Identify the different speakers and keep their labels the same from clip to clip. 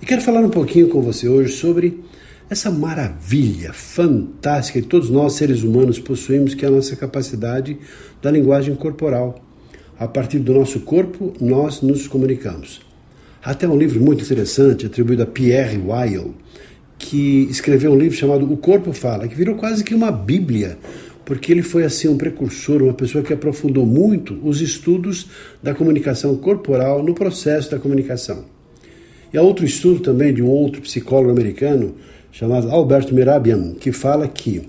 Speaker 1: E quero falar um pouquinho com você hoje sobre essa maravilha fantástica que todos nós seres humanos possuímos, que é a nossa capacidade da linguagem corporal. A partir do nosso corpo, nós nos comunicamos. Até um livro muito interessante atribuído a Pierre Weil, que escreveu um livro chamado O Corpo Fala, que virou quase que uma bíblia, porque ele foi assim um precursor, uma pessoa que aprofundou muito os estudos da comunicação corporal no processo da comunicação. E há outro estudo também de um outro psicólogo americano chamado Alberto Mirabian, que fala que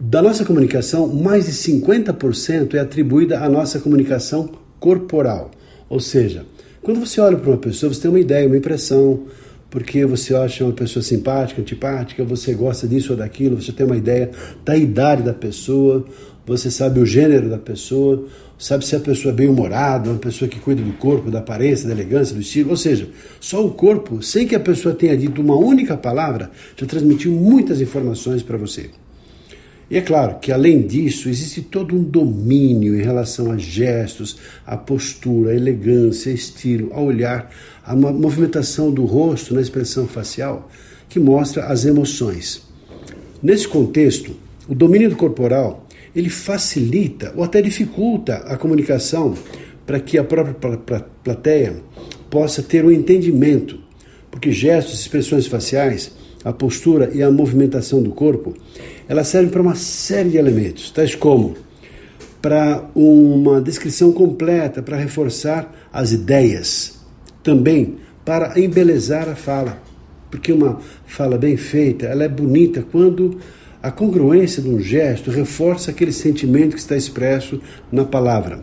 Speaker 1: da nossa comunicação, mais de 50% é atribuída à nossa comunicação corporal. Ou seja, quando você olha para uma pessoa, você tem uma ideia, uma impressão, porque você acha uma pessoa simpática, antipática, você gosta disso ou daquilo, você tem uma ideia da idade da pessoa, você sabe o gênero da pessoa, sabe se a pessoa é bem-humorada, uma pessoa que cuida do corpo, da aparência, da elegância, do estilo. Ou seja, só o corpo, sem que a pessoa tenha dito uma única palavra, já transmitiu muitas informações para você. E é claro que, além disso, existe todo um domínio em relação a gestos, a postura, a elegância, estilo, a olhar, a movimentação do rosto na expressão facial, que mostra as emoções. Nesse contexto, o domínio corporal ele facilita ou até dificulta a comunicação para que a própria plateia possa ter um entendimento, porque gestos, expressões faciais, a postura e a movimentação do corpo, elas servem para uma série de elementos, tais como para uma descrição completa, para reforçar as ideias, também para embelezar a fala, porque uma fala bem feita, ela é bonita quando a congruência de um gesto reforça aquele sentimento que está expresso na palavra.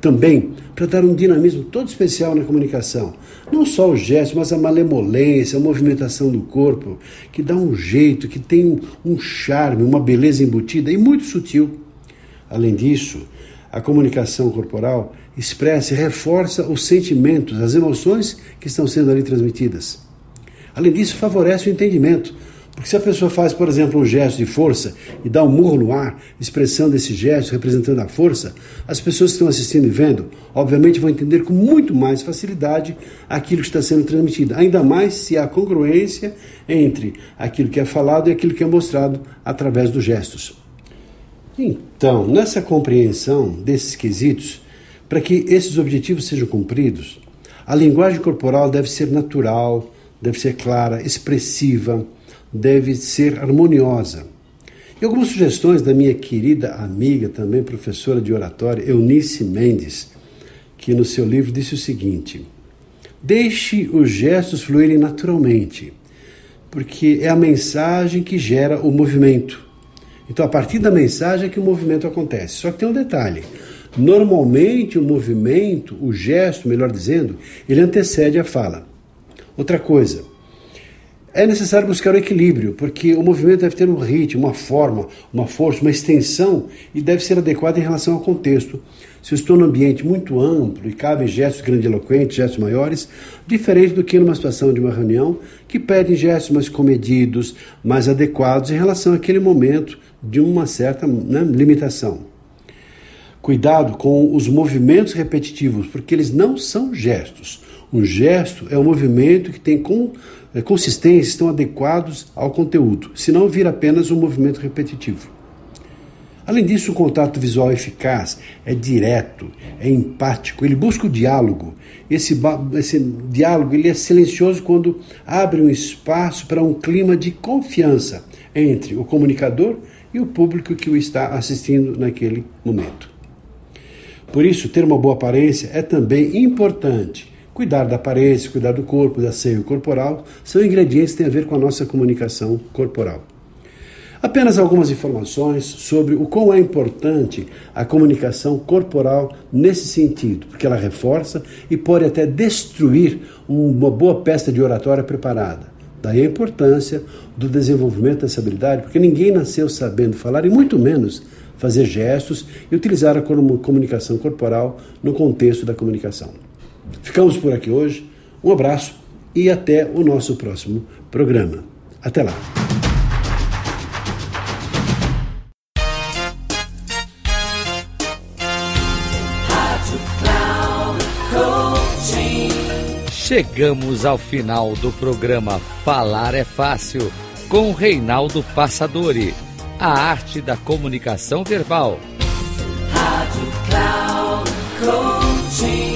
Speaker 1: Também para dar um dinamismo todo especial na comunicação. Não só o gesto, mas a malemolência, a movimentação do corpo, que dá um jeito, que tem um charme, uma beleza embutida e muito sutil. Além disso, a comunicação corporal expressa e reforça os sentimentos, as emoções que estão sendo ali transmitidas. Além disso, favorece o entendimento, porque se a pessoa faz, por exemplo, um gesto de força e dá um murro no ar, expressando esse gesto, representando a força, as pessoas que estão assistindo e vendo, obviamente vão entender com muito mais facilidade aquilo que está sendo transmitido. Ainda mais se há congruência entre aquilo que é falado e aquilo que é mostrado através dos gestos. Então, nessa compreensão desses quesitos, para que esses objetivos sejam cumpridos, a linguagem corporal deve ser natural, deve ser clara, expressiva deve ser harmoniosa. E algumas sugestões da minha querida amiga, também professora de oratória, Eunice Mendes, que no seu livro disse o seguinte: Deixe os gestos fluírem naturalmente, porque é a mensagem que gera o movimento. Então, a partir da mensagem é que o movimento acontece. Só que tem um detalhe: normalmente o movimento, o gesto, melhor dizendo, ele antecede a fala. Outra coisa, é necessário buscar o equilíbrio, porque o movimento deve ter um ritmo, uma forma, uma força, uma extensão e deve ser adequado em relação ao contexto. Se eu estou num ambiente muito amplo e cabem gestos grandiloquentes, gestos maiores, diferente do que numa situação de uma reunião que pedem gestos mais comedidos, mais adequados em relação àquele momento de uma certa né, limitação. Cuidado com os movimentos repetitivos, porque eles não são gestos. Um gesto é um movimento que tem com consistência estão adequados ao conteúdo, senão vira apenas um movimento repetitivo. Além disso, o contato visual eficaz é direto, é empático, ele busca o diálogo. Esse, esse diálogo ele é silencioso quando abre um espaço para um clima de confiança entre o comunicador e o público que o está assistindo naquele momento. Por isso, ter uma boa aparência é também importante Cuidar da aparência, cuidar do corpo, da seio corporal, são ingredientes que têm a ver com a nossa comunicação corporal. Apenas algumas informações sobre o quão é importante a comunicação corporal nesse sentido, porque ela reforça e pode até destruir uma boa peça de oratória preparada. Daí a importância do desenvolvimento dessa habilidade, porque ninguém nasceu sabendo falar e muito menos fazer gestos e utilizar a comunicação corporal no contexto da comunicação. Ficamos por aqui hoje. Um abraço e até o nosso próximo programa. Até lá.
Speaker 2: Chegamos ao final do programa Falar é Fácil com Reinaldo Passadori. A arte da comunicação verbal. Rádio Cloud Coaching.